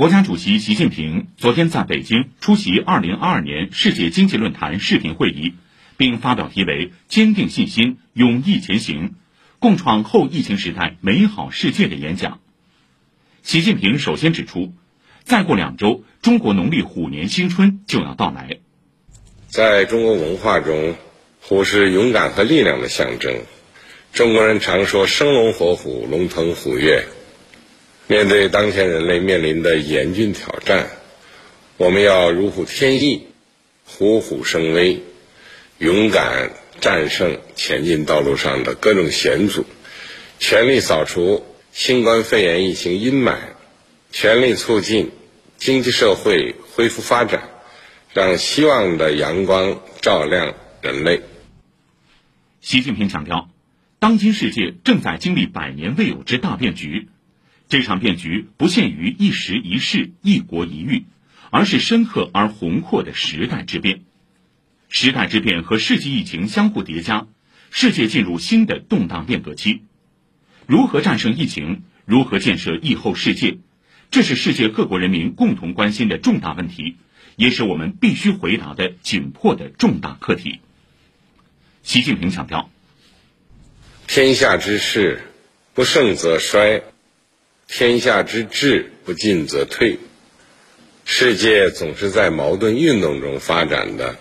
国家主席习近平昨天在北京出席2022年世界经济论坛视频会议，并发表题为“坚定信心，勇毅前行，共创后疫情时代美好世界”的演讲。习近平首先指出，再过两周，中国农历虎年新春就要到来。在中国文化中，虎是勇敢和力量的象征。中国人常说“生龙活虎，龙腾虎跃”。面对当前人类面临的严峻挑战，我们要如虎添翼，虎虎生威，勇敢战胜前进道路上的各种险阻，全力扫除新冠肺炎疫情阴霾，全力促进经济社会恢复发展，让希望的阳光照亮人类。习近平强调，当今世界正在经历百年未有之大变局。这场变局不限于一时一事、一国一域，而是深刻而宏阔的时代之变。时代之变和世纪疫情相互叠加，世界进入新的动荡变革期。如何战胜疫情？如何建设疫后世界？这是世界各国人民共同关心的重大问题，也是我们必须回答的紧迫的重大课题。习近平强调：“天下之事，不盛则衰。”天下之治不进则退，世界总是在矛盾运动中发展的，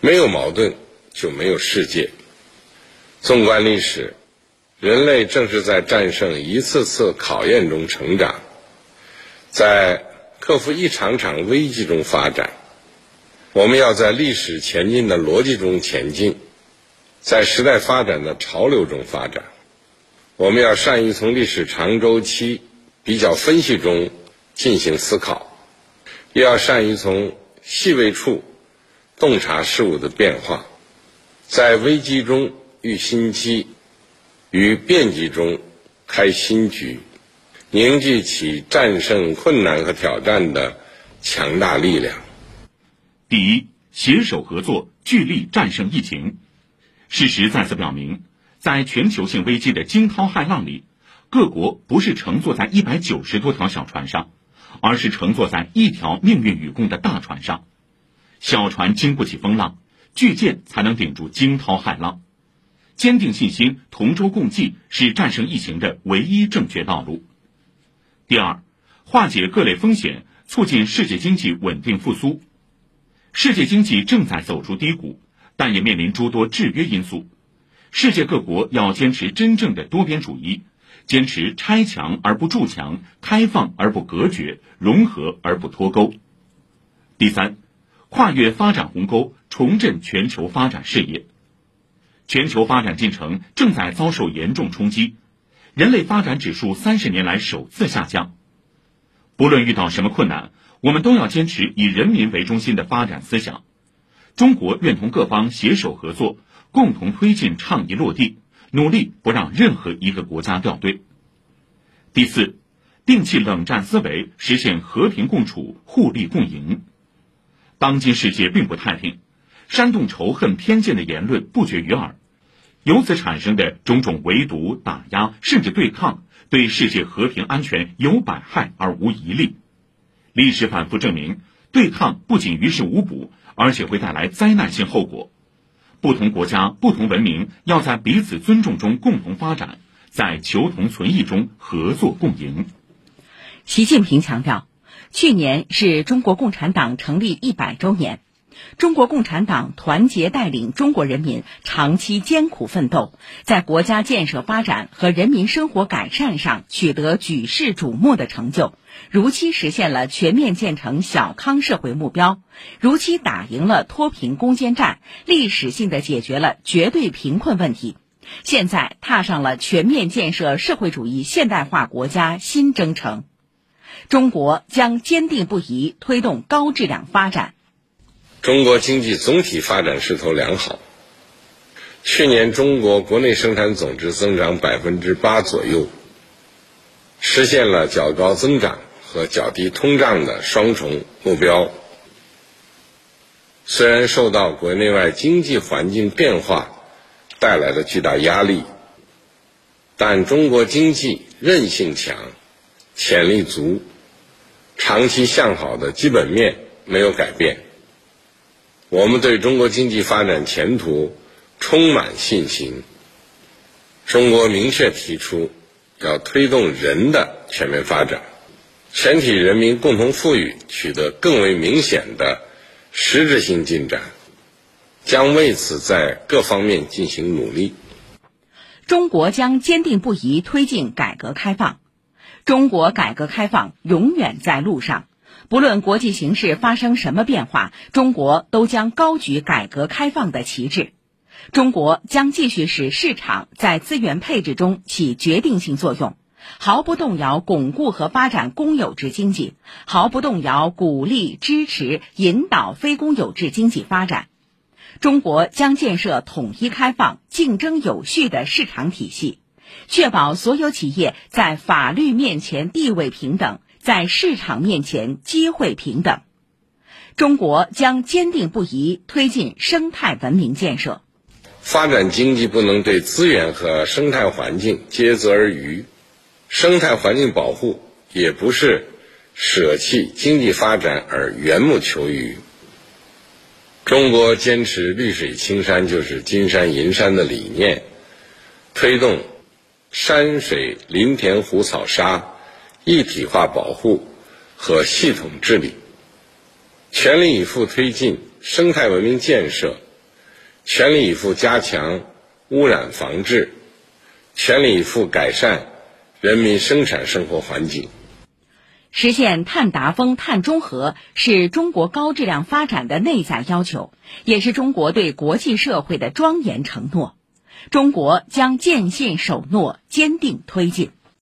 没有矛盾就没有世界。纵观历史，人类正是在战胜一次次考验中成长，在克服一场场危机中发展。我们要在历史前进的逻辑中前进，在时代发展的潮流中发展。我们要善于从历史长周期比较分析中进行思考，又要善于从细微处洞察事物的变化，在危机中遇新机，于变局中开新局，凝聚起战胜困难和挑战的强大力量。第一，携手合作，聚力战胜疫情。事实再次表明。在全球性危机的惊涛骇浪里，各国不是乘坐在一百九十多条小船上，而是乘坐在一条命运与共的大船上。小船经不起风浪，巨舰才能顶住惊涛骇浪。坚定信心，同舟共济，是战胜疫情的唯一正确道路。第二，化解各类风险，促进世界经济稳定复苏。世界经济正在走出低谷，但也面临诸多制约因素。世界各国要坚持真正的多边主义，坚持拆墙而不筑墙，开放而不隔绝，融合而不脱钩。第三，跨越发展鸿沟，重振全球发展事业。全球发展进程正在遭受严重冲击，人类发展指数三十年来首次下降。不论遇到什么困难，我们都要坚持以人民为中心的发展思想。中国愿同各方携手合作。共同推进倡议落地，努力不让任何一个国家掉队。第四，摒弃冷战思维，实现和平共处、互利共赢。当今世界并不太平，煽动仇恨、偏见的言论不绝于耳，由此产生的种种围堵、打压甚至对抗，对世界和平安全有百害而无一利。历史反复证明，对抗不仅于事无补，而且会带来灾难性后果。不同国家、不同文明要在彼此尊重中共同发展，在求同存异中合作共赢。习近平强调，去年是中国共产党成立一百周年，中国共产党团结带领中国人民长期艰苦奋斗，在国家建设发展和人民生活改善上取得举世瞩目的成就。如期实现了全面建成小康社会目标，如期打赢了脱贫攻坚战，历史性的解决了绝对贫困问题。现在踏上了全面建设社会主义现代化国家新征程。中国将坚定不移推动高质量发展。中国经济总体发展势头良好。去年中国国内生产总值增长百分之八左右。实现了较高增长和较低通胀的双重目标。虽然受到国内外经济环境变化带来的巨大压力，但中国经济韧性强、潜力足、长期向好的基本面没有改变。我们对中国经济发展前途充满信心。中国明确提出要推动人的全面发展，全体人民共同富裕取得更为明显的实质性进展，将为此在各方面进行努力。中国将坚定不移推进改革开放。中国改革开放永远在路上，不论国际形势发生什么变化，中国都将高举改革开放的旗帜。中国将继续使市场在资源配置中起决定性作用，毫不动摇巩固和发展公有制经济，毫不动摇鼓励、支持、引导非公有制经济发展。中国将建设统一开放、竞争有序的市场体系。确保所有企业在法律面前地位平等，在市场面前机会平等。中国将坚定不移推进生态文明建设。发展经济不能对资源和生态环境竭泽而渔，生态环境保护也不是舍弃经济发展而缘木求鱼。中国坚持“绿水青山就是金山银山”的理念，推动。山水林田湖草沙一体化保护和系统治理，全力以赴推进生态文明建设，全力以赴加强污染防治，全力以赴改善人民生产生活环境。实现碳达峰、碳中和是中国高质量发展的内在要求，也是中国对国际社会的庄严承诺。中国将坚信守诺，坚定推进。